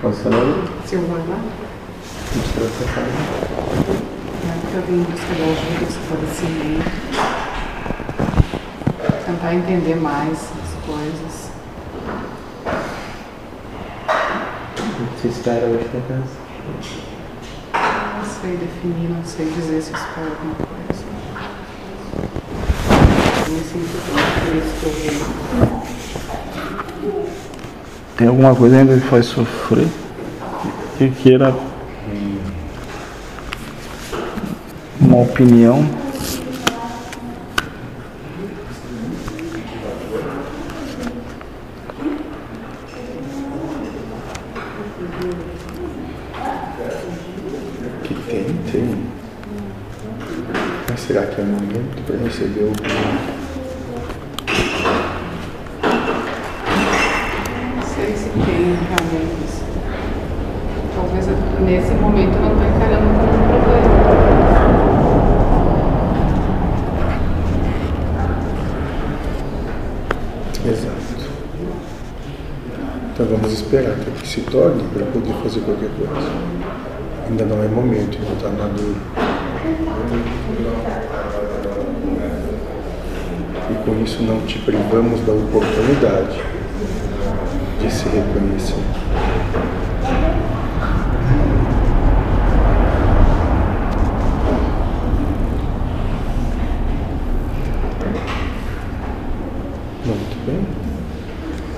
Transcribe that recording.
Qual o seu nome? Silvana, Me trouxe essa né, que eu vim em busca de ajuda, esclarecimento, tentar entender mais as coisas. O que você espera hoje da casa? Não sei definir, não sei dizer se espero alguma coisa. Eu me sinto por isso que eu venho. Tem alguma coisa ainda que faz sofrer? Que queira uma opinião? Que tem, tem. Mas será que é o momento para receber o Se tem realmente. Talvez nesse momento eu não estou encarando como um problema. Exato. Então vamos esperar que se torne para poder fazer qualquer coisa. Ainda não é momento, ainda está maduro. E com isso não te privamos da oportunidade de se reconhecer. Muito bem.